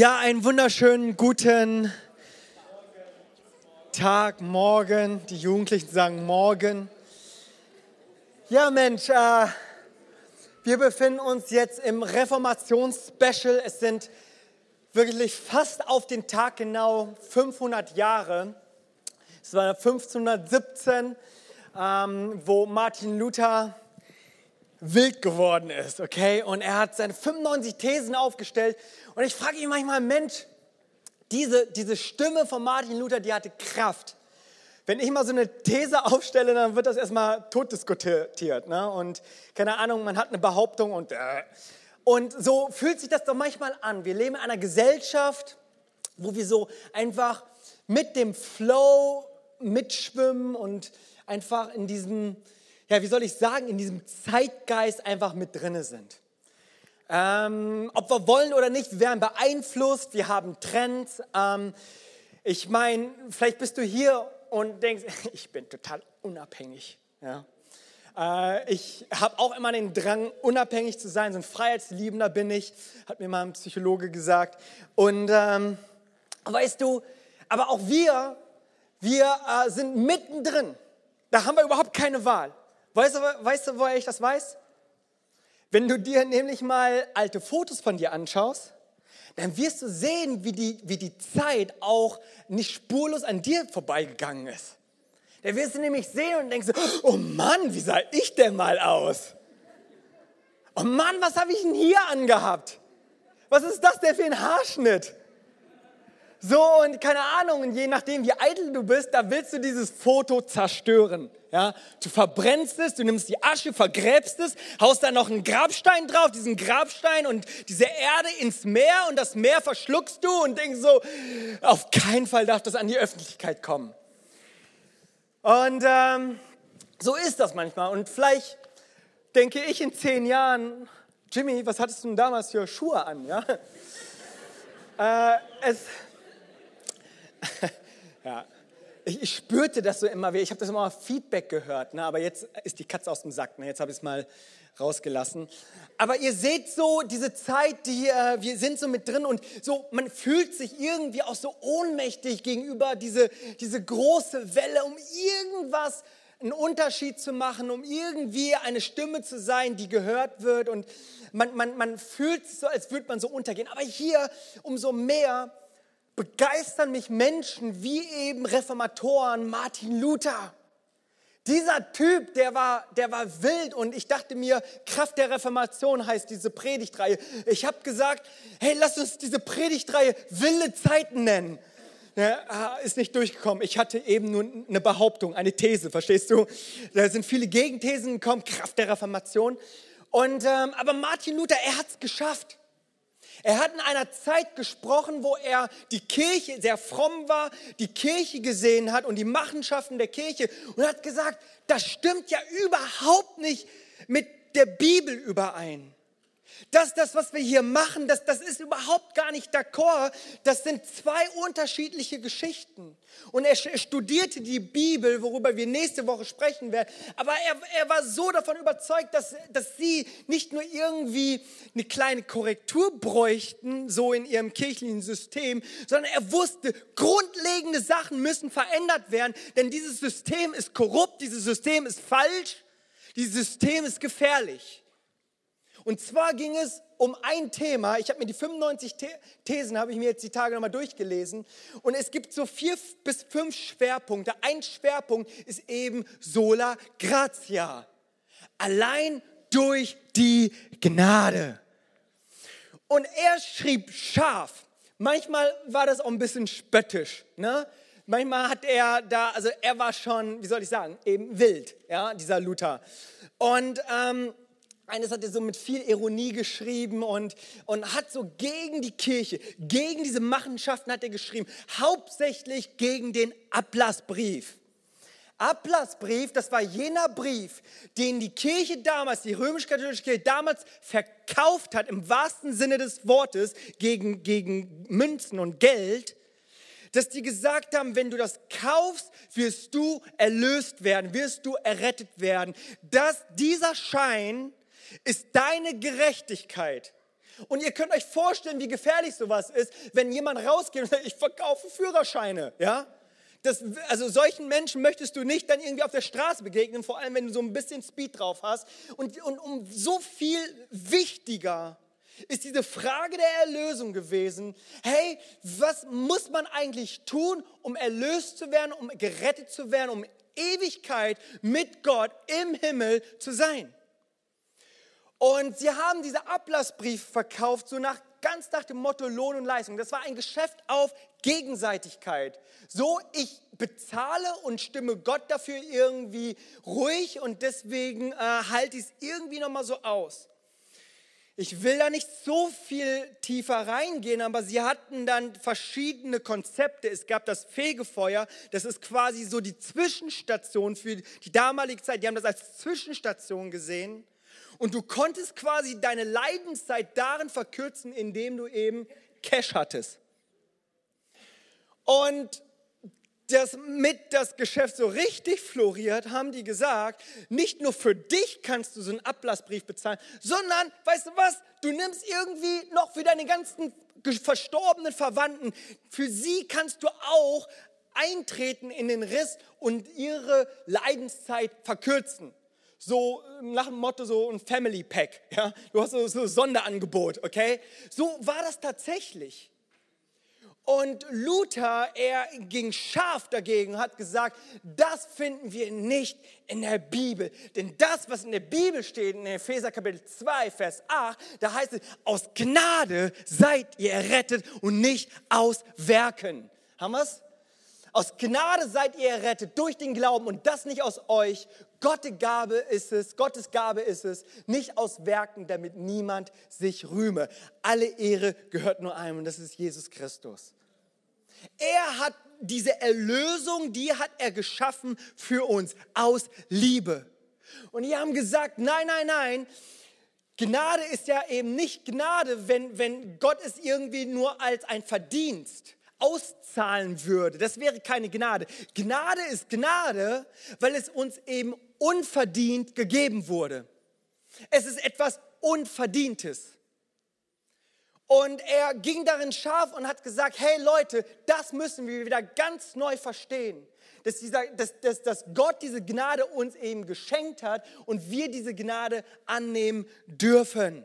Ja, einen wunderschönen guten Tag, morgen. Die Jugendlichen sagen morgen. Ja, Mensch, äh, wir befinden uns jetzt im Reformationsspecial. Es sind wirklich fast auf den Tag genau 500 Jahre. Es war 1517, ähm, wo Martin Luther wild geworden ist, okay? Und er hat seine 95 Thesen aufgestellt. Und ich frage ihn manchmal, Mensch, diese, diese Stimme von Martin Luther, die hatte Kraft. Wenn ich mal so eine These aufstelle, dann wird das erstmal totdiskutiert. Ne? Und keine Ahnung, man hat eine Behauptung und... Äh. Und so fühlt sich das doch manchmal an. Wir leben in einer Gesellschaft, wo wir so einfach mit dem Flow mitschwimmen und einfach in diesem ja, wie soll ich sagen, in diesem Zeitgeist einfach mit drinne sind. Ähm, ob wir wollen oder nicht, wir werden beeinflusst, wir haben Trends. Ähm, ich meine, vielleicht bist du hier und denkst, ich bin total unabhängig. Ja? Äh, ich habe auch immer den Drang, unabhängig zu sein, so ein Freiheitsliebender bin ich, hat mir mal ein Psychologe gesagt. Und ähm, weißt du, aber auch wir, wir äh, sind mittendrin. Da haben wir überhaupt keine Wahl. Weißt du, weißt du, woher ich das weiß? Wenn du dir nämlich mal alte Fotos von dir anschaust, dann wirst du sehen, wie die, wie die Zeit auch nicht spurlos an dir vorbeigegangen ist. Da wirst du nämlich sehen und denkst, oh Mann, wie sah ich denn mal aus? Oh Mann, was habe ich denn hier angehabt? Was ist das denn für ein Haarschnitt? So und keine Ahnung, und je nachdem, wie eitel du bist, da willst du dieses Foto zerstören. Ja, du verbrennst es, du nimmst die Asche, vergräbst es, haust da noch einen Grabstein drauf, diesen Grabstein und diese Erde ins Meer und das Meer verschluckst du und denkst so, auf keinen Fall darf das an die Öffentlichkeit kommen. Und ähm, so ist das manchmal. Und vielleicht denke ich in zehn Jahren, Jimmy, was hattest du denn damals für Schuhe an? Ja, äh, es, ja ich, spürte das so immer wieder. Ich habe das immer Feedback gehört, ne? aber jetzt ist die Katze aus dem Sack. Ne? Jetzt habe ich es mal rausgelassen. Aber ihr seht so diese Zeit, die äh, wir sind so mit drin und so man fühlt sich irgendwie auch so ohnmächtig gegenüber diese diese große Welle, um irgendwas einen Unterschied zu machen, um irgendwie eine Stimme zu sein, die gehört wird und man, man, man fühlt sich so, als würde man so untergehen. Aber hier umso mehr begeistern mich Menschen wie eben Reformatoren, Martin Luther. Dieser Typ, der war, der war wild und ich dachte mir, Kraft der Reformation heißt diese Predigtreihe. Ich habe gesagt, hey, lass uns diese Predigtreihe wilde Zeiten nennen. Ja, ist nicht durchgekommen. Ich hatte eben nur eine Behauptung, eine These, verstehst du? Da sind viele Gegenthesen gekommen, Kraft der Reformation. Und, ähm, aber Martin Luther, er hat es geschafft. Er hat in einer Zeit gesprochen, wo er die Kirche sehr fromm war, die Kirche gesehen hat und die Machenschaften der Kirche und hat gesagt, das stimmt ja überhaupt nicht mit der Bibel überein. Das, das, was wir hier machen, das, das ist überhaupt gar nicht d'accord. Das sind zwei unterschiedliche Geschichten. Und er studierte die Bibel, worüber wir nächste Woche sprechen werden. Aber er, er war so davon überzeugt, dass, dass sie nicht nur irgendwie eine kleine Korrektur bräuchten, so in ihrem kirchlichen System, sondern er wusste, grundlegende Sachen müssen verändert werden, denn dieses System ist korrupt, dieses System ist falsch, dieses System ist gefährlich. Und zwar ging es um ein Thema. Ich habe mir die 95 Thesen, habe ich mir jetzt die Tage nochmal durchgelesen. Und es gibt so vier bis fünf Schwerpunkte. Ein Schwerpunkt ist eben sola gratia. Allein durch die Gnade. Und er schrieb scharf. Manchmal war das auch ein bisschen spöttisch. Ne? Manchmal hat er da, also er war schon, wie soll ich sagen, eben wild, ja, dieser Luther. Und ähm, eines hat er so mit viel Ironie geschrieben und, und hat so gegen die Kirche, gegen diese Machenschaften hat er geschrieben, hauptsächlich gegen den Ablassbrief. Ablassbrief, das war jener Brief, den die Kirche damals, die römisch-katholische Kirche damals verkauft hat, im wahrsten Sinne des Wortes, gegen, gegen Münzen und Geld, dass die gesagt haben, wenn du das kaufst, wirst du erlöst werden, wirst du errettet werden. Dass dieser Schein ist deine Gerechtigkeit. Und ihr könnt euch vorstellen, wie gefährlich sowas ist, wenn jemand rausgeht und sagt, ich verkaufe Führerscheine, ja? Das, also solchen Menschen möchtest du nicht dann irgendwie auf der Straße begegnen, vor allem wenn du so ein bisschen Speed drauf hast. Und, und um so viel wichtiger ist diese Frage der Erlösung gewesen. Hey, was muss man eigentlich tun, um erlöst zu werden, um gerettet zu werden, um Ewigkeit mit Gott im Himmel zu sein? Und sie haben diese Ablassbrief verkauft, so nach, ganz nach dem Motto Lohn und Leistung. Das war ein Geschäft auf Gegenseitigkeit. So, ich bezahle und stimme Gott dafür irgendwie ruhig und deswegen äh, halte ich es irgendwie nochmal so aus. Ich will da nicht so viel tiefer reingehen, aber sie hatten dann verschiedene Konzepte. Es gab das Fegefeuer, das ist quasi so die Zwischenstation für die damalige Zeit. Die haben das als Zwischenstation gesehen. Und du konntest quasi deine Leidenszeit darin verkürzen, indem du eben Cash hattest. Und das mit das Geschäft so richtig floriert, haben die gesagt, nicht nur für dich kannst du so einen Ablassbrief bezahlen, sondern, weißt du was, du nimmst irgendwie noch für deine ganzen verstorbenen Verwandten, für sie kannst du auch eintreten in den Riss und ihre Leidenszeit verkürzen. So nach dem Motto so ein Family Pack, ja? Du hast so, so ein Sonderangebot, okay? So war das tatsächlich. Und Luther, er ging scharf dagegen, hat gesagt, das finden wir nicht in der Bibel. Denn das, was in der Bibel steht, in Epheser Kapitel 2, Vers 8, da heißt es, aus Gnade seid ihr errettet und nicht aus Werken. Haben wir es? Aus Gnade seid ihr errettet durch den Glauben und das nicht aus euch. Gottes Gabe ist es, Gottes Gabe ist es, nicht aus Werken, damit niemand sich rühme. Alle Ehre gehört nur einem und das ist Jesus Christus. Er hat diese Erlösung, die hat er geschaffen für uns aus Liebe. Und die haben gesagt, nein, nein, nein, Gnade ist ja eben nicht Gnade, wenn, wenn Gott es irgendwie nur als ein Verdienst auszahlen würde. Das wäre keine Gnade. Gnade ist Gnade, weil es uns eben unverdient gegeben wurde. Es ist etwas Unverdientes. Und er ging darin scharf und hat gesagt, hey Leute, das müssen wir wieder ganz neu verstehen. Dass, dieser, dass, dass, dass Gott diese Gnade uns eben geschenkt hat und wir diese Gnade annehmen dürfen.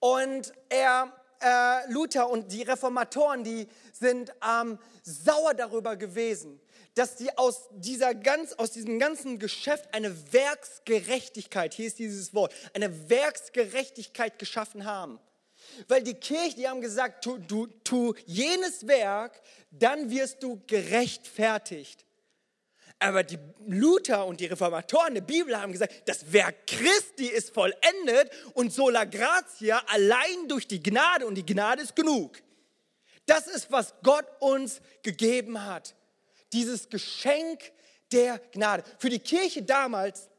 Und er, äh, Luther und die Reformatoren, die sind ähm, sauer darüber gewesen, dass die aus, dieser ganz, aus diesem ganzen Geschäft eine Werksgerechtigkeit, hier ist dieses Wort, eine Werksgerechtigkeit geschaffen haben. Weil die Kirche, die haben gesagt, tu, tu, tu jenes Werk, dann wirst du gerechtfertigt. Aber die Luther und die Reformatoren der Bibel haben gesagt, das Werk Christi ist vollendet und sola gratia allein durch die Gnade und die Gnade ist genug. Das ist, was Gott uns gegeben hat. Dieses Geschenk der Gnade. Für die Kirche damals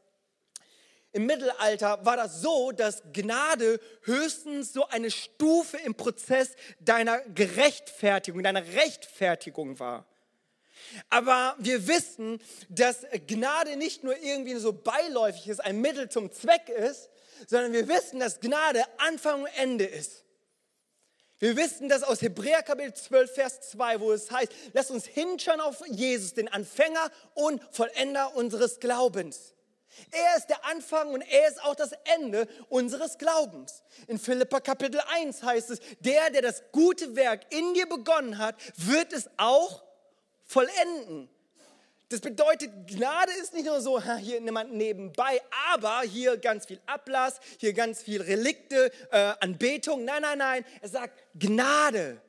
im Mittelalter war das so, dass Gnade höchstens so eine Stufe im Prozess deiner Gerechtfertigung, deiner Rechtfertigung war. Aber wir wissen, dass Gnade nicht nur irgendwie so beiläufig ist, ein Mittel zum Zweck ist, sondern wir wissen, dass Gnade Anfang und Ende ist. Wir wissen das aus Hebräer Kapitel 12, Vers 2, wo es heißt, lass uns hinschauen auf Jesus, den Anfänger und Vollender unseres Glaubens. Er ist der Anfang und er ist auch das Ende unseres Glaubens. In Philippa Kapitel 1 heißt es, der, der das gute Werk in dir begonnen hat, wird es auch vollenden. Das bedeutet, Gnade ist nicht nur so, hier jemand nebenbei, aber hier ganz viel Ablass, hier ganz viel Relikte, äh, Anbetung. Nein, nein, nein. Er sagt Gnade.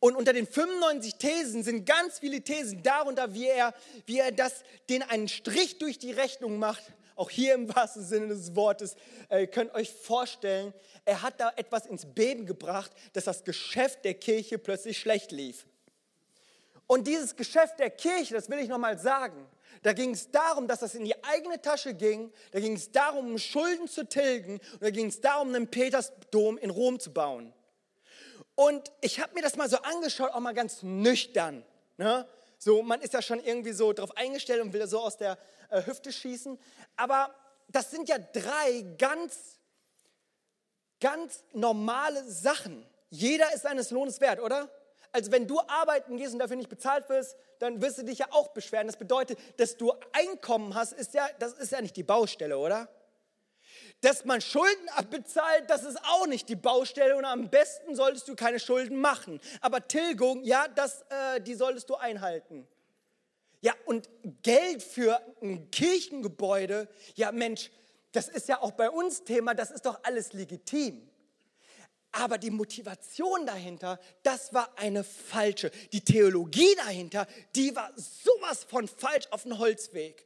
Und unter den 95 Thesen sind ganz viele Thesen darunter, wie er, wie er das, den einen Strich durch die Rechnung macht. Auch hier im wahrsten Sinne des Wortes. Äh, ihr könnt euch vorstellen, er hat da etwas ins Beben gebracht, dass das Geschäft der Kirche plötzlich schlecht lief. Und dieses Geschäft der Kirche, das will ich nochmal sagen, da ging es darum, dass das in die eigene Tasche ging. Da ging es darum, Schulden zu tilgen. Und da ging es darum, einen Petersdom in Rom zu bauen. Und ich habe mir das mal so angeschaut, auch mal ganz nüchtern. Ne? So, man ist ja schon irgendwie so drauf eingestellt und will so aus der äh, Hüfte schießen. Aber das sind ja drei ganz ganz normale Sachen. Jeder ist seines Lohnes wert, oder? Also wenn du arbeiten gehst und dafür nicht bezahlt wirst, dann wirst du dich ja auch beschweren. Das bedeutet, dass du Einkommen hast, ist ja, das ist ja nicht die Baustelle, oder? Dass man Schulden abbezahlt, das ist auch nicht die Baustelle und am besten solltest du keine Schulden machen. Aber Tilgung, ja, das, äh, die solltest du einhalten. Ja, und Geld für ein Kirchengebäude, ja Mensch, das ist ja auch bei uns Thema, das ist doch alles legitim. Aber die Motivation dahinter, das war eine falsche. Die Theologie dahinter, die war sowas von falsch auf dem Holzweg.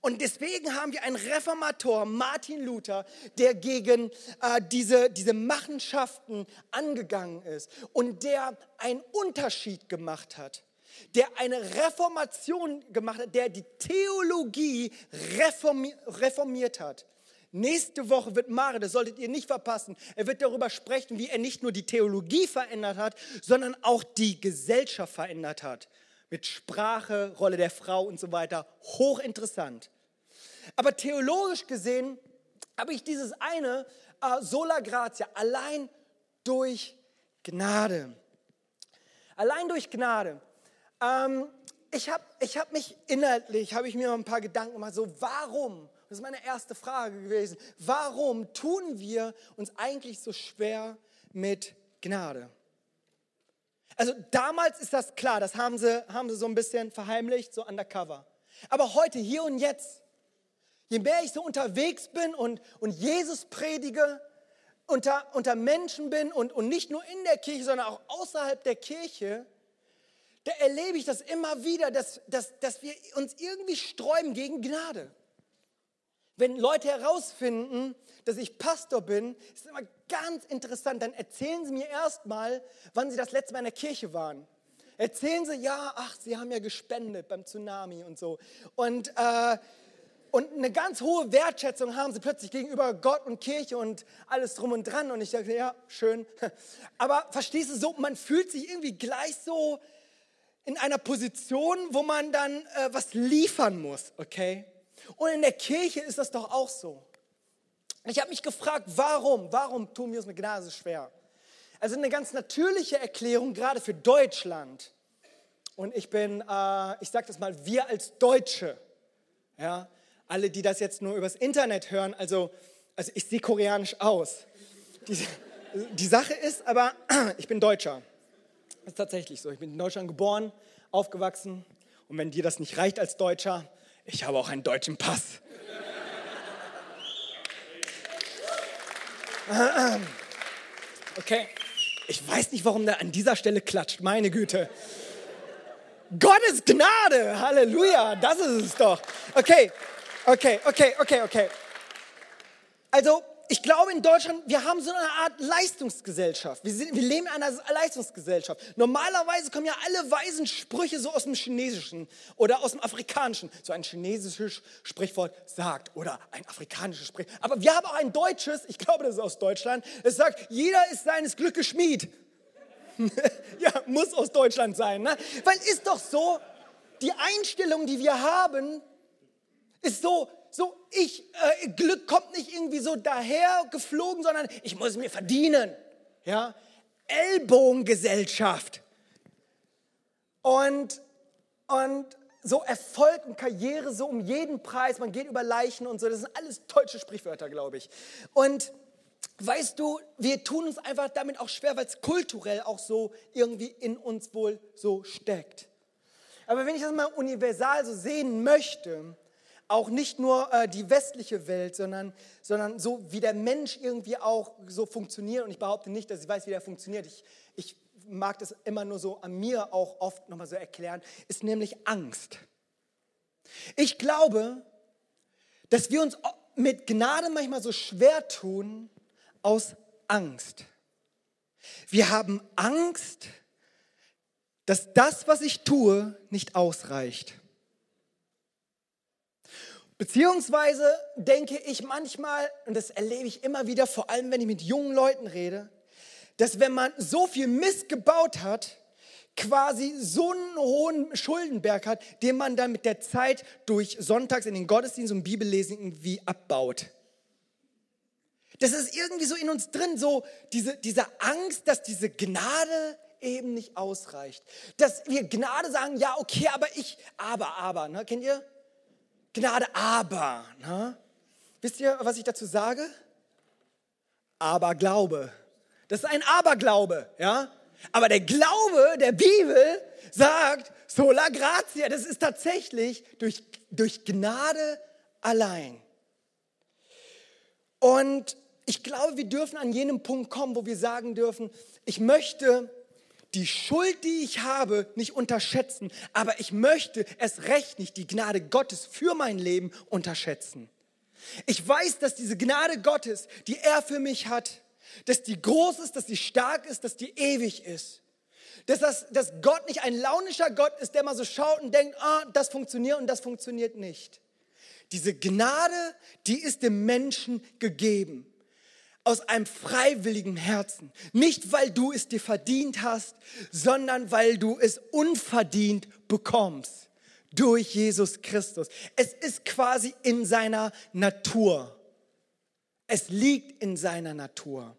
Und deswegen haben wir einen Reformator, Martin Luther, der gegen äh, diese, diese Machenschaften angegangen ist und der einen Unterschied gemacht hat, der eine Reformation gemacht hat, der die Theologie reformiert hat. Nächste Woche wird Mare, das solltet ihr nicht verpassen, er wird darüber sprechen, wie er nicht nur die Theologie verändert hat, sondern auch die Gesellschaft verändert hat. Mit Sprache, Rolle der Frau und so weiter. Hochinteressant. Aber theologisch gesehen habe ich dieses eine, äh, sola gratia, allein durch Gnade. Allein durch Gnade. Ähm, ich habe ich hab mich inhaltlich, habe ich mir ein paar Gedanken gemacht, so warum das ist meine erste Frage gewesen. Warum tun wir uns eigentlich so schwer mit Gnade? Also damals ist das klar, das haben sie, haben sie so ein bisschen verheimlicht, so undercover. Aber heute, hier und jetzt, je mehr ich so unterwegs bin und, und Jesus predige, unter, unter Menschen bin und, und nicht nur in der Kirche, sondern auch außerhalb der Kirche, da erlebe ich das immer wieder, dass, dass, dass wir uns irgendwie sträuben gegen Gnade. Wenn Leute herausfinden, dass ich Pastor bin, ist immer ganz interessant. Dann erzählen sie mir erstmal, wann sie das letzte Mal in der Kirche waren. Erzählen sie, ja, ach, sie haben ja gespendet beim Tsunami und so. Und, äh, und eine ganz hohe Wertschätzung haben sie plötzlich gegenüber Gott und Kirche und alles drum und dran. Und ich dachte, ja, schön. Aber verstehst du so, man fühlt sich irgendwie gleich so in einer Position, wo man dann äh, was liefern muss, okay? Und in der Kirche ist das doch auch so. Ich habe mich gefragt, warum? Warum tun wir es mit Gnade so schwer? Also eine ganz natürliche Erklärung, gerade für Deutschland. Und ich bin, äh, ich sage das mal, wir als Deutsche, ja, alle, die das jetzt nur übers Internet hören, also, also ich sehe koreanisch aus. Die, die Sache ist aber, ich bin Deutscher. Das ist tatsächlich so. Ich bin in Deutschland geboren, aufgewachsen. Und wenn dir das nicht reicht als Deutscher, ich habe auch einen deutschen Pass. Okay, ich weiß nicht, warum der an dieser Stelle klatscht, meine Güte. Gottes Gnade, Halleluja, das ist es doch. Okay, okay, okay, okay, okay. Also, ich glaube in Deutschland, wir haben so eine Art Leistungsgesellschaft. Wir, sind, wir leben in einer Leistungsgesellschaft. Normalerweise kommen ja alle weisen Sprüche so aus dem Chinesischen oder aus dem Afrikanischen. So ein chinesisches Sprichwort sagt oder ein afrikanisches Sprichwort. Aber wir haben auch ein deutsches, ich glaube, das ist aus Deutschland, es sagt, jeder ist seines Glückes Schmied. ja, muss aus Deutschland sein. Ne? Weil ist doch so, die Einstellung, die wir haben, ist so, so ich, äh, Glück kommt nicht irgendwie so daher geflogen, sondern ich muss mir verdienen. Ja? Ellbogengesellschaft. Und, und so Erfolg und Karriere so um jeden Preis, man geht über Leichen und so, das sind alles deutsche Sprichwörter, glaube ich. Und weißt du, wir tun uns einfach damit auch schwer, weil es kulturell auch so irgendwie in uns wohl so steckt. Aber wenn ich das mal universal so sehen möchte, auch nicht nur äh, die westliche Welt, sondern, sondern so wie der Mensch irgendwie auch so funktioniert. Und ich behaupte nicht, dass ich weiß, wie der funktioniert. Ich, ich mag das immer nur so an mir auch oft nochmal so erklären, ist nämlich Angst. Ich glaube, dass wir uns mit Gnade manchmal so schwer tun aus Angst. Wir haben Angst, dass das, was ich tue, nicht ausreicht. Beziehungsweise denke ich manchmal, und das erlebe ich immer wieder, vor allem wenn ich mit jungen Leuten rede, dass wenn man so viel Mist gebaut hat, quasi so einen hohen Schuldenberg hat, den man dann mit der Zeit durch Sonntags in den Gottesdienst und Bibellesen irgendwie abbaut. Das ist irgendwie so in uns drin, so diese, diese Angst, dass diese Gnade eben nicht ausreicht. Dass wir Gnade sagen, ja, okay, aber ich, aber, aber, ne? kennt ihr? Gnade, aber. Ne? Wisst ihr, was ich dazu sage? Aberglaube. Das ist ein Aberglaube, ja? Aber der Glaube der Bibel sagt, sola gratia, das ist tatsächlich durch, durch Gnade allein. Und ich glaube, wir dürfen an jenem Punkt kommen, wo wir sagen dürfen, ich möchte die Schuld, die ich habe, nicht unterschätzen, aber ich möchte es recht nicht die Gnade Gottes für mein Leben unterschätzen. Ich weiß, dass diese Gnade Gottes, die er für mich hat, dass die groß ist, dass die stark ist, dass die ewig ist. Dass, das, dass Gott nicht ein launischer Gott ist, der mal so schaut und denkt, ah, das funktioniert und das funktioniert nicht. Diese Gnade, die ist dem Menschen gegeben aus einem freiwilligen Herzen. Nicht, weil du es dir verdient hast, sondern weil du es unverdient bekommst durch Jesus Christus. Es ist quasi in seiner Natur. Es liegt in seiner Natur.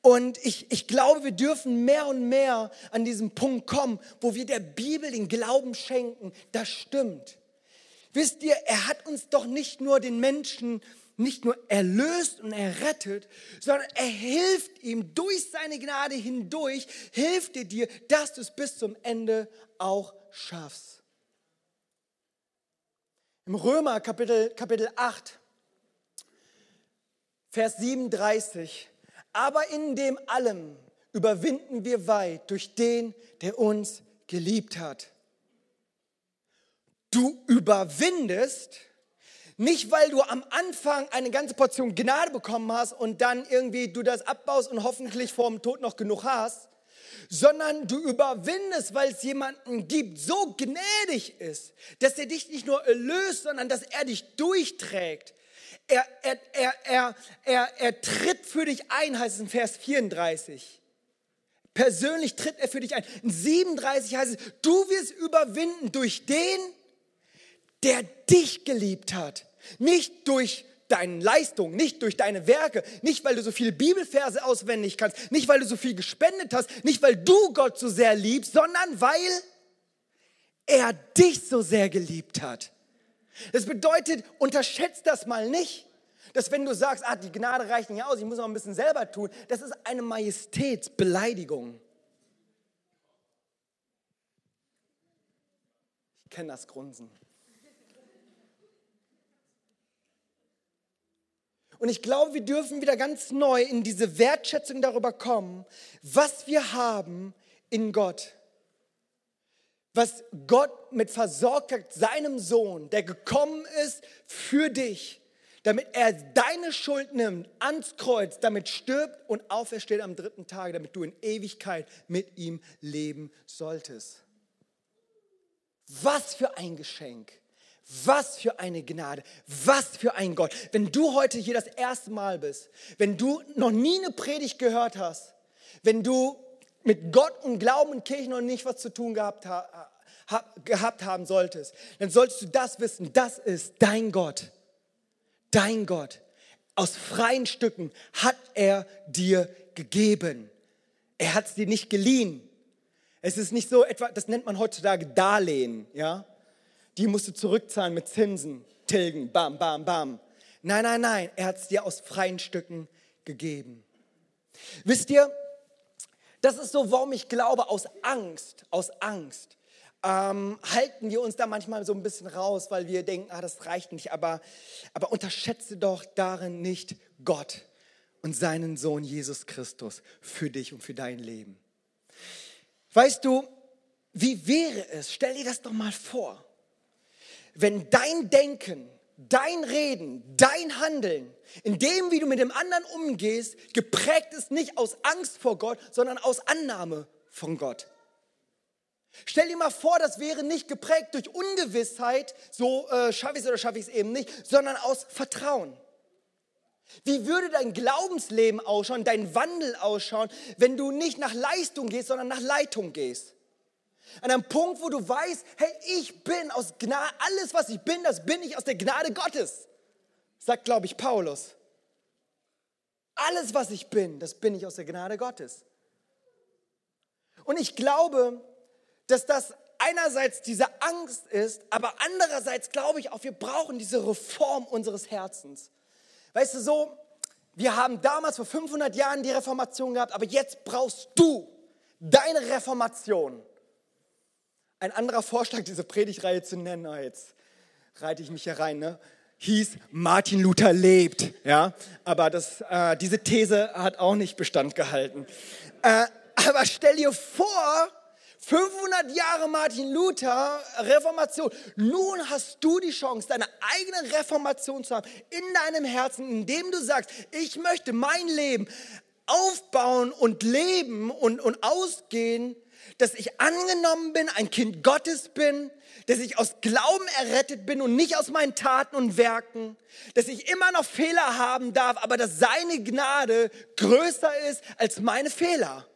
Und ich, ich glaube, wir dürfen mehr und mehr an diesen Punkt kommen, wo wir der Bibel den Glauben schenken. Das stimmt. Wisst ihr, er hat uns doch nicht nur den Menschen nicht nur erlöst und errettet, sondern er hilft ihm durch seine Gnade hindurch, hilft er dir, dass du es bis zum Ende auch schaffst. Im Römer Kapitel, Kapitel 8, Vers 37, aber in dem allem überwinden wir weit durch den, der uns geliebt hat. Du überwindest, nicht, weil du am Anfang eine ganze Portion Gnade bekommen hast und dann irgendwie du das abbaust und hoffentlich vor dem Tod noch genug hast, sondern du überwindest, weil es jemanden gibt, so gnädig ist, dass er dich nicht nur erlöst, sondern dass er dich durchträgt. Er, er, er, er, er, er tritt für dich ein, heißt es in Vers 34. Persönlich tritt er für dich ein. In 37 heißt es, du wirst überwinden durch den, der dich geliebt hat. Nicht durch deine Leistung, nicht durch deine Werke, nicht weil du so viele Bibelverse auswendig kannst, nicht weil du so viel gespendet hast, nicht weil du Gott so sehr liebst, sondern weil er dich so sehr geliebt hat. Das bedeutet, unterschätzt das mal nicht, dass wenn du sagst, ah, die Gnade reicht nicht aus, ich muss noch ein bisschen selber tun, das ist eine Majestätsbeleidigung. Ich kenne das Grunzen. Und ich glaube, wir dürfen wieder ganz neu in diese Wertschätzung darüber kommen, was wir haben in Gott. Was Gott mit versorgt hat, seinem Sohn, der gekommen ist für dich, damit er deine Schuld nimmt, ans Kreuz, damit stirbt und aufersteht am dritten Tag, damit du in Ewigkeit mit ihm leben solltest. Was für ein Geschenk. Was für eine Gnade, was für ein Gott. Wenn du heute hier das erste Mal bist, wenn du noch nie eine Predigt gehört hast, wenn du mit Gott und Glauben und Kirche noch nicht was zu tun gehabt, gehabt haben solltest, dann solltest du das wissen, das ist dein Gott. Dein Gott. Aus freien Stücken hat er dir gegeben. Er hat es dir nicht geliehen. Es ist nicht so etwa, das nennt man heutzutage Darlehen, ja? Die musst du zurückzahlen mit Zinsen, tilgen, bam, bam, bam. Nein, nein, nein, er hat es dir aus freien Stücken gegeben. Wisst ihr, das ist so, warum ich glaube, aus Angst, aus Angst ähm, halten wir uns da manchmal so ein bisschen raus, weil wir denken, ah, das reicht nicht. Aber, aber unterschätze doch darin nicht Gott und seinen Sohn Jesus Christus für dich und für dein Leben. Weißt du, wie wäre es, stell dir das doch mal vor, wenn dein Denken, dein Reden, dein Handeln, in dem, wie du mit dem anderen umgehst, geprägt ist nicht aus Angst vor Gott, sondern aus Annahme von Gott. Stell dir mal vor, das wäre nicht geprägt durch Ungewissheit, so äh, schaffe ich es oder schaffe ich es eben nicht, sondern aus Vertrauen. Wie würde dein Glaubensleben ausschauen, dein Wandel ausschauen, wenn du nicht nach Leistung gehst, sondern nach Leitung gehst? An einem Punkt, wo du weißt, hey, ich bin aus Gnade, alles was ich bin, das bin ich aus der Gnade Gottes. Sagt, glaube ich, Paulus. Alles, was ich bin, das bin ich aus der Gnade Gottes. Und ich glaube, dass das einerseits diese Angst ist, aber andererseits glaube ich auch, wir brauchen diese Reform unseres Herzens. Weißt du, so, wir haben damals vor 500 Jahren die Reformation gehabt, aber jetzt brauchst du deine Reformation. Ein anderer Vorschlag, diese Predigreihe zu nennen, oh, jetzt reite ich mich hier rein, ne? hieß Martin Luther lebt. Ja? Aber das, äh, diese These hat auch nicht Bestand gehalten. Äh, aber stell dir vor, 500 Jahre Martin Luther, Reformation. Nun hast du die Chance, deine eigene Reformation zu haben in deinem Herzen, indem du sagst, ich möchte mein Leben aufbauen und leben und, und ausgehen, dass ich angenommen bin, ein Kind Gottes bin, dass ich aus Glauben errettet bin und nicht aus meinen Taten und Werken, dass ich immer noch Fehler haben darf, aber dass seine Gnade größer ist als meine Fehler.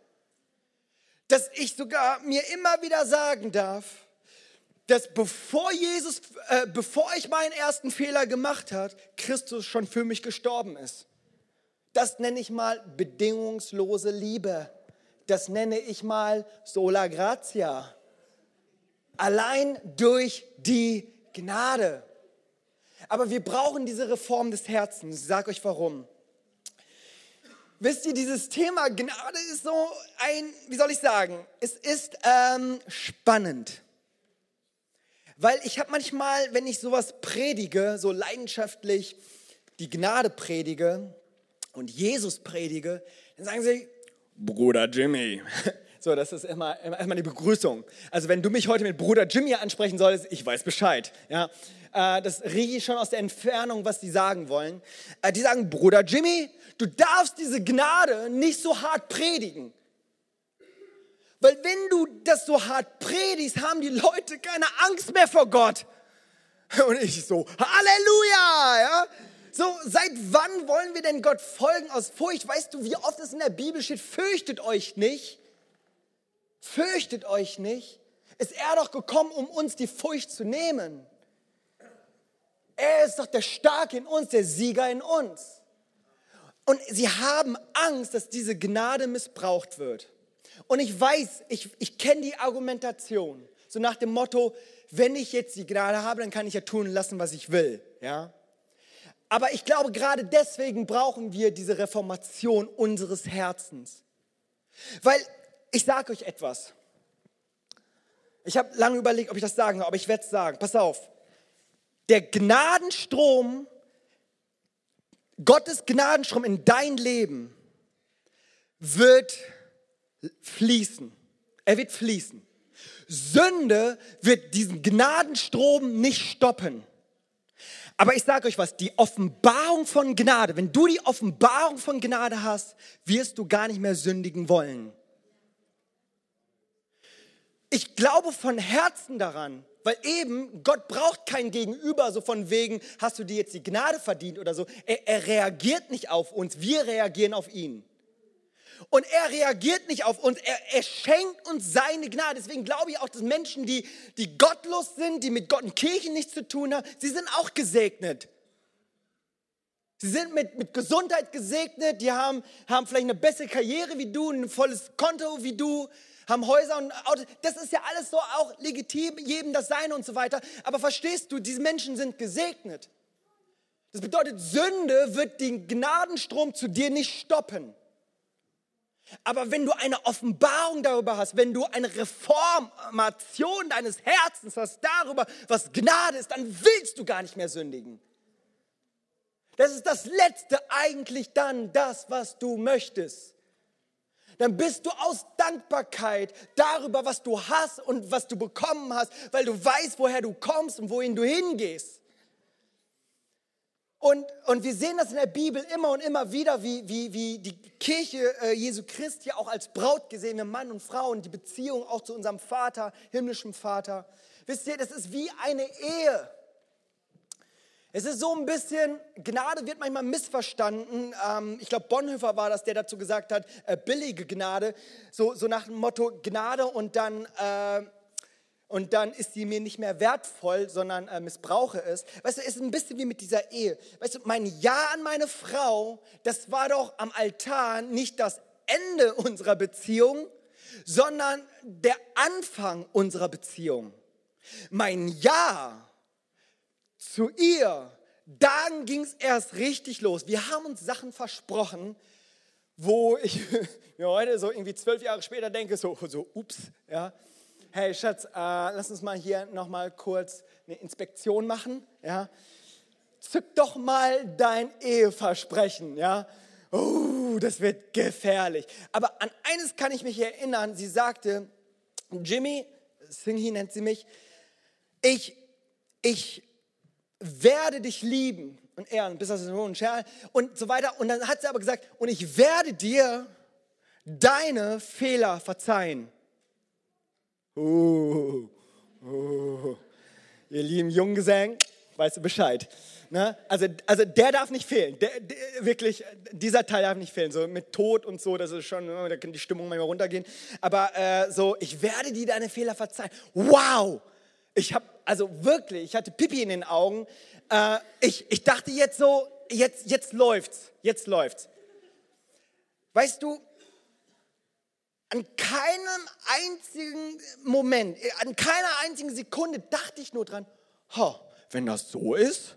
Dass ich sogar mir immer wieder sagen darf, dass bevor Jesus, äh, bevor ich meinen ersten Fehler gemacht habe, Christus schon für mich gestorben ist. Das nenne ich mal bedingungslose Liebe. Das nenne ich mal sola gratia. Allein durch die Gnade. Aber wir brauchen diese Reform des Herzens. Ich sage euch warum. Wisst ihr, dieses Thema Gnade ist so ein, wie soll ich sagen, es ist ähm, spannend. Weil ich habe manchmal, wenn ich sowas predige, so leidenschaftlich die Gnade predige und Jesus predige, dann sagen sie, Bruder Jimmy, So, das ist immer, immer die Begrüßung. Also wenn du mich heute mit Bruder Jimmy ansprechen solltest, ich weiß Bescheid. Ja, äh, das rieche ich schon aus der Entfernung, was die sagen wollen. Äh, die sagen, Bruder Jimmy, du darfst diese Gnade nicht so hart predigen. Weil wenn du das so hart predigst, haben die Leute keine Angst mehr vor Gott. Und ich so, Halleluja! Ja? So, seit wann wollen wir denn Gott folgen aus Furcht? Weißt du, wie oft es in der Bibel steht, fürchtet euch nicht. Fürchtet euch nicht. Ist er doch gekommen, um uns die Furcht zu nehmen. Er ist doch der Starke in uns, der Sieger in uns. Und sie haben Angst, dass diese Gnade missbraucht wird. Und ich weiß, ich, ich kenne die Argumentation. So nach dem Motto, wenn ich jetzt die Gnade habe, dann kann ich ja tun lassen, was ich will. Ja? Aber ich glaube, gerade deswegen brauchen wir diese Reformation unseres Herzens. Weil ich sage euch etwas. Ich habe lange überlegt, ob ich das sagen soll, aber ich werde es sagen. Pass auf. Der Gnadenstrom, Gottes Gnadenstrom in dein Leben wird fließen. Er wird fließen. Sünde wird diesen Gnadenstrom nicht stoppen. Aber ich sage euch was, die Offenbarung von Gnade, wenn du die Offenbarung von Gnade hast, wirst du gar nicht mehr sündigen wollen. Ich glaube von Herzen daran, weil eben Gott braucht kein Gegenüber, so von wegen, hast du dir jetzt die Gnade verdient oder so. Er, er reagiert nicht auf uns, wir reagieren auf ihn. Und er reagiert nicht auf uns, er, er schenkt uns seine Gnade. Deswegen glaube ich auch, dass Menschen, die, die gottlos sind, die mit Gott und Kirchen nichts zu tun haben, sie sind auch gesegnet. Sie sind mit, mit Gesundheit gesegnet, die haben, haben vielleicht eine bessere Karriere wie du, ein volles Konto wie du, haben Häuser und Autos. Das ist ja alles so auch legitim, jedem das Seine und so weiter. Aber verstehst du, diese Menschen sind gesegnet. Das bedeutet, Sünde wird den Gnadenstrom zu dir nicht stoppen. Aber wenn du eine Offenbarung darüber hast, wenn du eine Reformation deines Herzens hast darüber, was Gnade ist, dann willst du gar nicht mehr sündigen. Das ist das Letzte eigentlich dann das, was du möchtest dann bist du aus Dankbarkeit darüber, was du hast und was du bekommen hast, weil du weißt, woher du kommst und wohin du hingehst. Und, und wir sehen das in der Bibel immer und immer wieder, wie, wie, wie die Kirche äh, Jesu Christi auch als Braut gesehen wird, Mann und Frau und die Beziehung auch zu unserem Vater, himmlischem Vater. Wisst ihr, das ist wie eine Ehe. Es ist so ein bisschen, Gnade wird manchmal missverstanden. Ähm, ich glaube, Bonhoeffer war das, der dazu gesagt hat, äh, billige Gnade. So, so nach dem Motto Gnade und dann, äh, und dann ist sie mir nicht mehr wertvoll, sondern äh, missbrauche es. Weißt du, es ist ein bisschen wie mit dieser Ehe. Weißt du, mein Ja an meine Frau, das war doch am Altar nicht das Ende unserer Beziehung, sondern der Anfang unserer Beziehung. Mein Ja zu ihr, dann ging es erst richtig los. Wir haben uns Sachen versprochen, wo ich mir heute so irgendwie zwölf Jahre später denke, so, so ups, ja. Hey Schatz, äh, lass uns mal hier nochmal kurz eine Inspektion machen, ja. Zück doch mal dein Eheversprechen, ja. Oh, das wird gefährlich. Aber an eines kann ich mich erinnern, sie sagte, Jimmy, Singhi nennt sie mich, ich, ich werde dich lieben und ehren, bis das ist und Scherl und so weiter. Und dann hat sie aber gesagt, und ich werde dir deine Fehler verzeihen. Uh, uh, ihr lieben Junggesellen, weißt du Bescheid. Ne? Also, also der darf nicht fehlen. Der, der, wirklich, dieser Teil darf nicht fehlen. So mit Tod und so, das ist schon, da kann die Stimmung manchmal runtergehen. Aber äh, so, ich werde dir deine Fehler verzeihen. Wow! Ich habe, also wirklich, ich hatte Pipi in den Augen. Äh, ich, ich dachte jetzt so, jetzt, jetzt läuft's, jetzt läuft's. Weißt du, an keinem einzigen Moment, an keiner einzigen Sekunde dachte ich nur dran, ha, wenn das so ist,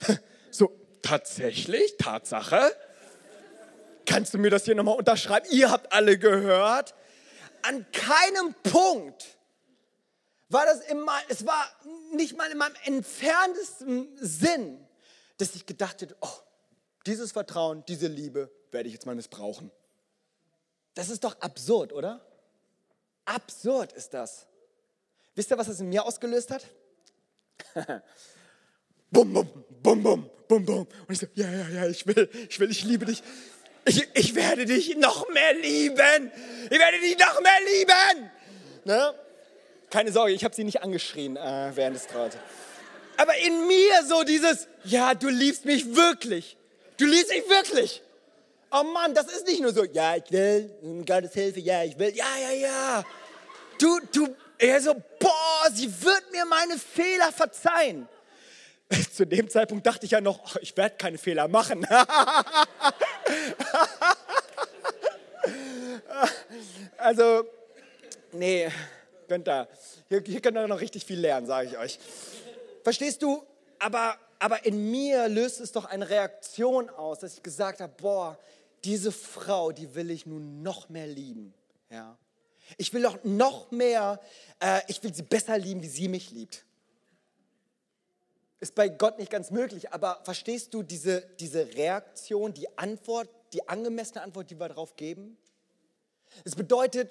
so tatsächlich, Tatsache, kannst du mir das hier nochmal unterschreiben? Ihr habt alle gehört. An keinem Punkt war das immer, es war nicht mal in meinem entferntesten Sinn, dass ich gedacht hätte, oh, dieses Vertrauen, diese Liebe werde ich jetzt mal missbrauchen. Das ist doch absurd, oder? Absurd ist das. Wisst ihr, was das in mir ausgelöst hat? bum, bum, bum, bum, bum, bum. Und ich so, ja, ja, ja, ich will, ich will, ich liebe dich. Ich, ich werde dich noch mehr lieben. Ich werde dich noch mehr lieben. Ne? Keine Sorge, ich habe sie nicht angeschrien äh, während des Trauers. Aber in mir so dieses, ja, du liebst mich wirklich. Du liebst mich wirklich. Oh Mann, das ist nicht nur so, ja, ich will, Gottes Hilfe, ja, ich will, ja, ja, ja. Du, du, er so, boah, sie wird mir meine Fehler verzeihen. Zu dem Zeitpunkt dachte ich ja noch, ich werde keine Fehler machen. also, nee, Günther, hier, hier könnt ihr noch richtig viel lernen, sage ich euch. Verstehst du? Aber, aber in mir löst es doch eine Reaktion aus, dass ich gesagt habe, boah, diese Frau, die will ich nun noch mehr lieben. Ja. Ich will doch noch mehr, äh, ich will sie besser lieben, wie sie mich liebt. Ist bei Gott nicht ganz möglich, aber verstehst du diese, diese Reaktion, die Antwort, die angemessene Antwort, die wir darauf geben? Es bedeutet,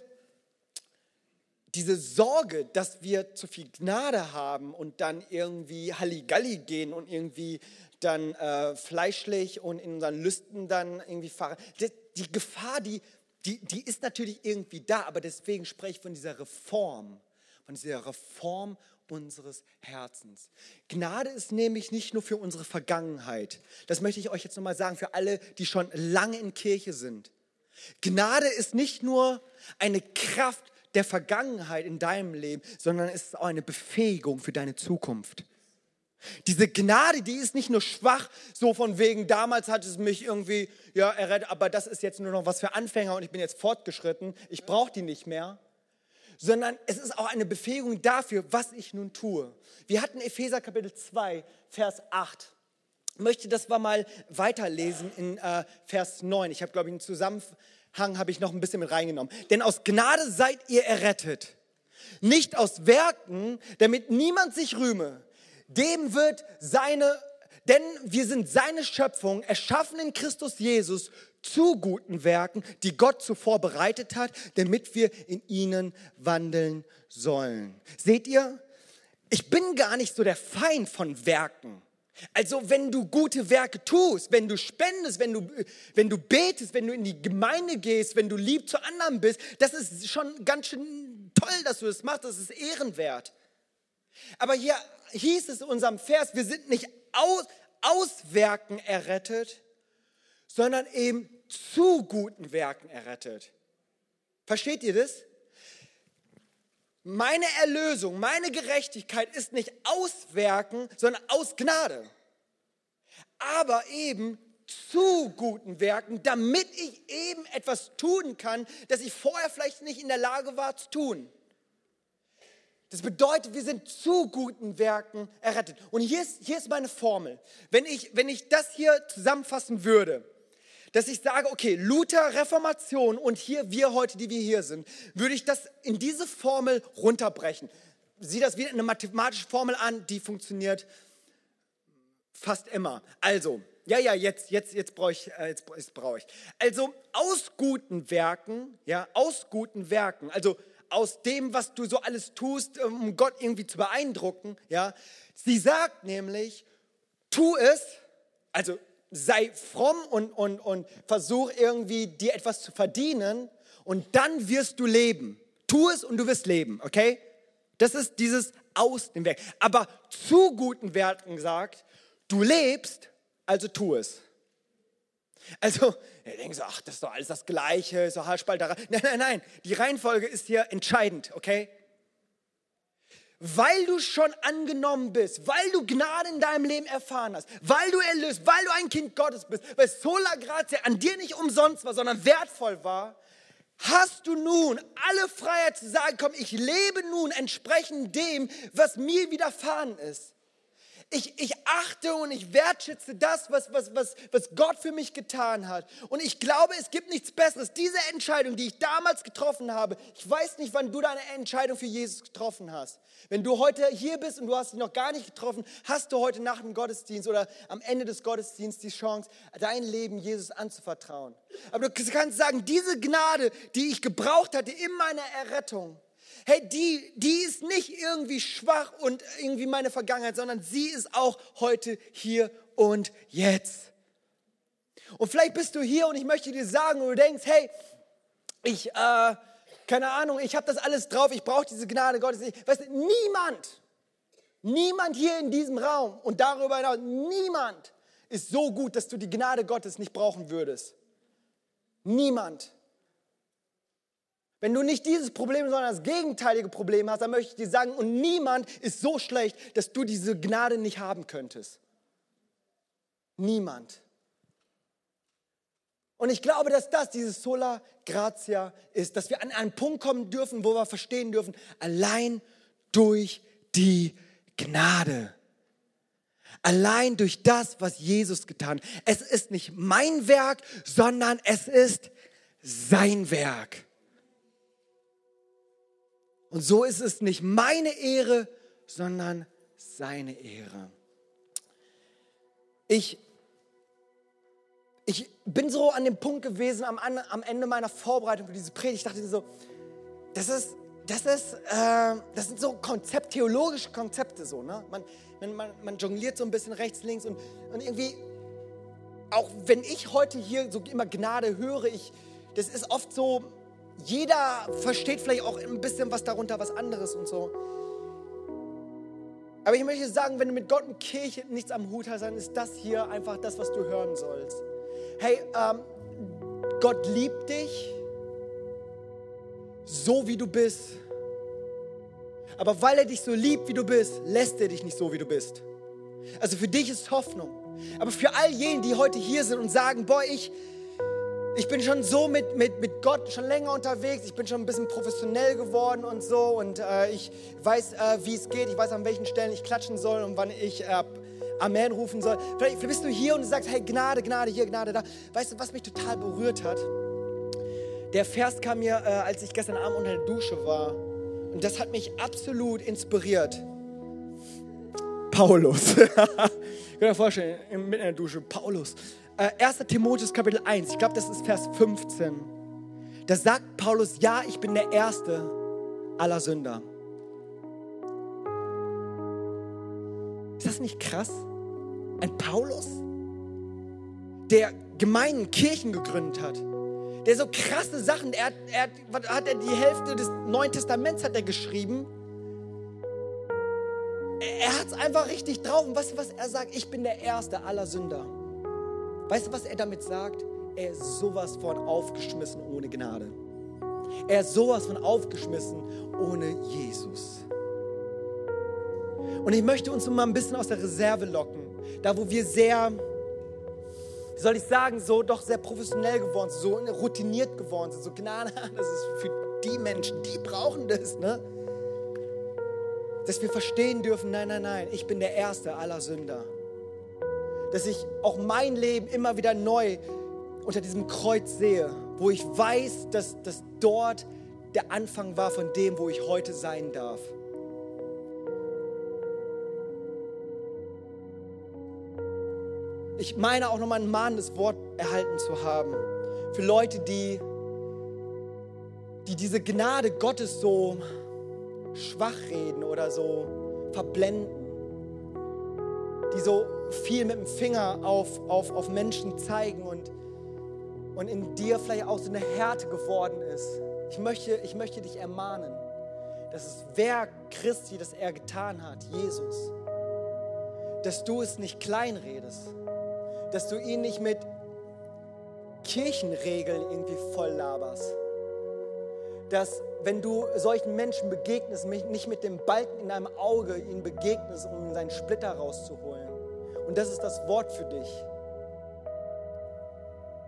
diese Sorge, dass wir zu viel Gnade haben und dann irgendwie Halligalli gehen und irgendwie dann äh, fleischlich und in unseren Lüsten dann irgendwie fahren. Die, die Gefahr, die, die, die ist natürlich irgendwie da, aber deswegen spreche ich von dieser Reform, von dieser Reform unseres Herzens. Gnade ist nämlich nicht nur für unsere Vergangenheit. Das möchte ich euch jetzt nochmal sagen, für alle, die schon lange in Kirche sind. Gnade ist nicht nur eine Kraft der Vergangenheit in deinem Leben, sondern es ist auch eine Befähigung für deine Zukunft. Diese Gnade, die ist nicht nur schwach, so von wegen, damals hat es mich irgendwie ja, errettet, aber das ist jetzt nur noch was für Anfänger und ich bin jetzt fortgeschritten, ich brauche die nicht mehr, sondern es ist auch eine Befähigung dafür, was ich nun tue. Wir hatten Epheser Kapitel 2, Vers 8. Ich möchte das mal weiterlesen in äh, Vers 9. Ich habe, glaube ich, einen Zusammenhang habe ich noch ein bisschen mit reingenommen. Denn aus Gnade seid ihr errettet, nicht aus Werken, damit niemand sich rühme dem wird seine, denn wir sind seine Schöpfung, erschaffen in Christus Jesus zu guten Werken, die Gott zuvor bereitet hat, damit wir in ihnen wandeln sollen. Seht ihr, ich bin gar nicht so der Feind von Werken. Also wenn du gute Werke tust, wenn du spendest, wenn du, wenn du betest, wenn du in die Gemeinde gehst, wenn du lieb zu anderen bist, das ist schon ganz schön toll, dass du das machst, das ist ehrenwert. Aber hier hieß es in unserem Vers, wir sind nicht aus, aus Werken errettet, sondern eben zu guten Werken errettet. Versteht ihr das? meine Erlösung, meine Gerechtigkeit ist nicht aus Werken, sondern aus Gnade. Aber eben zu guten Werken, damit ich eben etwas tun kann, das ich vorher vielleicht nicht in der Lage war zu tun. Das bedeutet, wir sind zu guten Werken errettet. Und hier ist, hier ist meine Formel. Wenn ich, wenn ich das hier zusammenfassen würde, dass ich sage, okay, Luther, Reformation und hier wir heute, die wir hier sind, würde ich das in diese Formel runterbrechen. Sieh das wie eine mathematische Formel an, die funktioniert fast immer. Also, ja, ja, jetzt, jetzt, jetzt brauche ich, äh, jetzt, jetzt brauche ich. Also aus guten Werken, ja, aus guten Werken, also aus dem, was du so alles tust, um Gott irgendwie zu beeindrucken. Ja? Sie sagt nämlich, tu es, also sei fromm und, und, und versuch irgendwie dir etwas zu verdienen und dann wirst du leben. Tu es und du wirst leben, okay? Das ist dieses aus dem Werk. Aber zu guten Werken sagt, du lebst, also tu es. Also, ihr denkt so, ach, das ist doch alles das Gleiche, so Haarspalterei. Nein, nein, nein, die Reihenfolge ist hier entscheidend, okay? Weil du schon angenommen bist, weil du Gnade in deinem Leben erfahren hast, weil du erlöst, weil du ein Kind Gottes bist, weil Sola Gratia an dir nicht umsonst war, sondern wertvoll war, hast du nun alle Freiheit zu sagen, komm, ich lebe nun entsprechend dem, was mir widerfahren ist ich, ich achte und ich wertschätze das, was, was, was, was Gott für mich getan hat. Und ich glaube, es gibt nichts Besseres. Diese Entscheidung, die ich damals getroffen habe, ich weiß nicht, wann du deine Entscheidung für Jesus getroffen hast. Wenn du heute hier bist und du hast sie noch gar nicht getroffen, hast du heute nach dem Gottesdienst oder am Ende des Gottesdienstes die Chance, dein Leben Jesus anzuvertrauen. Aber du kannst sagen, diese Gnade, die ich gebraucht hatte in meiner Errettung, hey, die, die ist nicht irgendwie schwach und irgendwie meine Vergangenheit, sondern sie ist auch heute, hier und jetzt. Und vielleicht bist du hier und ich möchte dir sagen, und du denkst, hey, ich, äh, keine Ahnung, ich habe das alles drauf, ich brauche diese Gnade Gottes nicht. Weißt du, niemand, niemand hier in diesem Raum und darüber hinaus, niemand ist so gut, dass du die Gnade Gottes nicht brauchen würdest. Niemand. Wenn du nicht dieses Problem, sondern das gegenteilige Problem hast, dann möchte ich dir sagen, und niemand ist so schlecht, dass du diese Gnade nicht haben könntest. Niemand. Und ich glaube, dass das dieses Sola Gratia ist, dass wir an einen Punkt kommen dürfen, wo wir verstehen dürfen, allein durch die Gnade. Allein durch das, was Jesus getan hat. Es ist nicht mein Werk, sondern es ist sein Werk. Und so ist es nicht meine Ehre, sondern seine Ehre. Ich, ich bin so an dem Punkt gewesen am, am Ende meiner Vorbereitung für diese Predigt. Ich dachte so, das ist, das ist, äh, das sind so Konzept, theologische Konzepte so. Ne? Man, man, man jongliert so ein bisschen rechts, links und, und irgendwie, auch wenn ich heute hier so immer Gnade höre, ich, das ist oft so, jeder versteht vielleicht auch ein bisschen was darunter, was anderes und so. Aber ich möchte sagen, wenn du mit Gott und Kirche nichts am Hut hast, dann ist das hier einfach das, was du hören sollst. Hey, ähm, Gott liebt dich so, wie du bist. Aber weil er dich so liebt, wie du bist, lässt er dich nicht so, wie du bist. Also für dich ist Hoffnung. Aber für all jene, die heute hier sind und sagen, boah, ich, ich bin schon so mit, mit, mit Gott schon länger unterwegs. Ich bin schon ein bisschen professionell geworden und so. Und äh, ich weiß, äh, wie es geht. Ich weiß, an welchen Stellen ich klatschen soll und wann ich äh, Amen rufen soll. Vielleicht, bist du hier und du sagst, hey, Gnade, Gnade, hier, Gnade, da. Weißt du, was mich total berührt hat? Der Vers kam mir, äh, als ich gestern Abend unter der Dusche war. Und das hat mich absolut inspiriert. Paulus. ich kann mir vorstellen, mitten in der Dusche, Paulus. 1. Äh, Timotheus Kapitel 1, ich glaube, das ist Vers 15. Da sagt Paulus, ja, ich bin der Erste aller Sünder. Ist das nicht krass? Ein Paulus, der Gemeinden, Kirchen gegründet hat, der so krasse Sachen, er, er hat er die Hälfte des Neuen Testaments hat er geschrieben. Er, er hat es einfach richtig drauf. Und du, was er sagt? Ich bin der Erste aller Sünder. Weißt du, was er damit sagt? Er ist sowas von aufgeschmissen ohne Gnade. Er ist sowas von aufgeschmissen ohne Jesus. Und ich möchte uns mal ein bisschen aus der Reserve locken, da wo wir sehr, wie soll ich sagen, so doch sehr professionell geworden sind, so routiniert geworden sind, so Gnade, das ist für die Menschen, die brauchen das, ne? Dass wir verstehen dürfen, nein, nein, nein, ich bin der Erste aller Sünder. Dass ich auch mein Leben immer wieder neu unter diesem Kreuz sehe, wo ich weiß, dass, dass dort der Anfang war von dem, wo ich heute sein darf. Ich meine auch nochmal ein mahnendes Wort erhalten zu haben für Leute, die, die diese Gnade Gottes so schwach reden oder so verblenden, die so viel mit dem Finger auf, auf, auf Menschen zeigen und, und in dir vielleicht auch so eine Härte geworden ist. Ich möchte, ich möchte dich ermahnen, dass es Werk Christi, das er getan hat, Jesus, dass du es nicht kleinredest, dass du ihn nicht mit Kirchenregeln irgendwie voll laberst, dass wenn du solchen Menschen begegnest, nicht mit dem Balken in deinem Auge ihnen begegnest, um seinen Splitter rauszuholen. Und das ist das Wort für dich.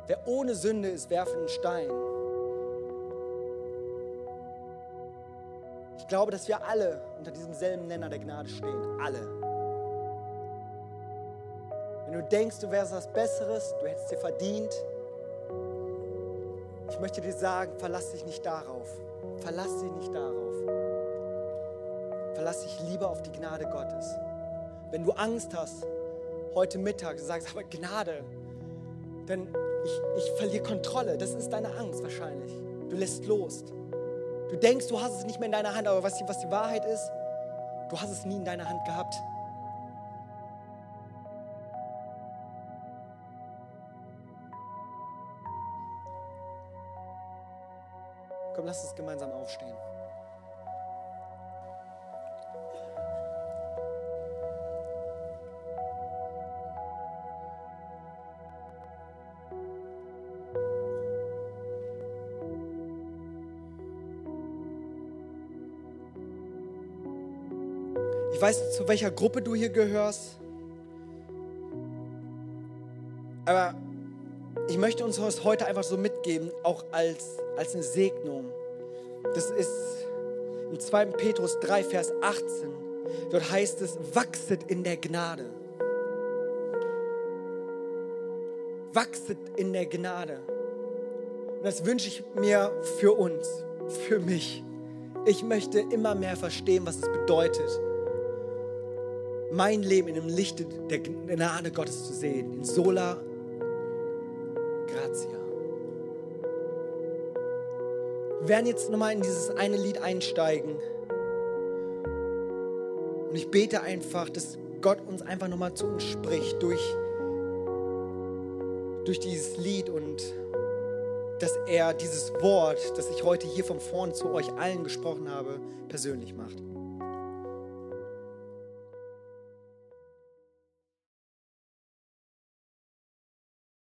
Wer ohne Sünde ist, werfe einen Stein. Ich glaube, dass wir alle unter diesem selben Nenner der Gnade stehen. Alle. Wenn du denkst, du wärst was Besseres, du hättest dir verdient, ich möchte dir sagen, verlass dich nicht darauf. Verlass dich nicht darauf. Verlass dich lieber auf die Gnade Gottes. Wenn du Angst hast, heute Mittag, du sagst, aber Gnade, denn ich, ich verliere Kontrolle. Das ist deine Angst wahrscheinlich. Du lässt los. Du denkst, du hast es nicht mehr in deiner Hand, aber was die, was die Wahrheit ist, du hast es nie in deiner Hand gehabt. Komm, lass uns gemeinsam aufstehen. Ich weiß nicht, zu welcher Gruppe du hier gehörst, aber ich möchte uns das heute einfach so mitgeben, auch als, als eine Segnung. Das ist im 2. Petrus 3, Vers 18. Dort heißt es, wachset in der Gnade. Wachset in der Gnade. Und das wünsche ich mir für uns, für mich. Ich möchte immer mehr verstehen, was es bedeutet, mein Leben in dem Licht der Gnade Gottes zu sehen. In Sola Gratia. Wir werden jetzt nochmal in dieses eine Lied einsteigen. Und ich bete einfach, dass Gott uns einfach nochmal zu uns spricht durch, durch dieses Lied und dass er dieses Wort, das ich heute hier von vorne zu euch allen gesprochen habe, persönlich macht.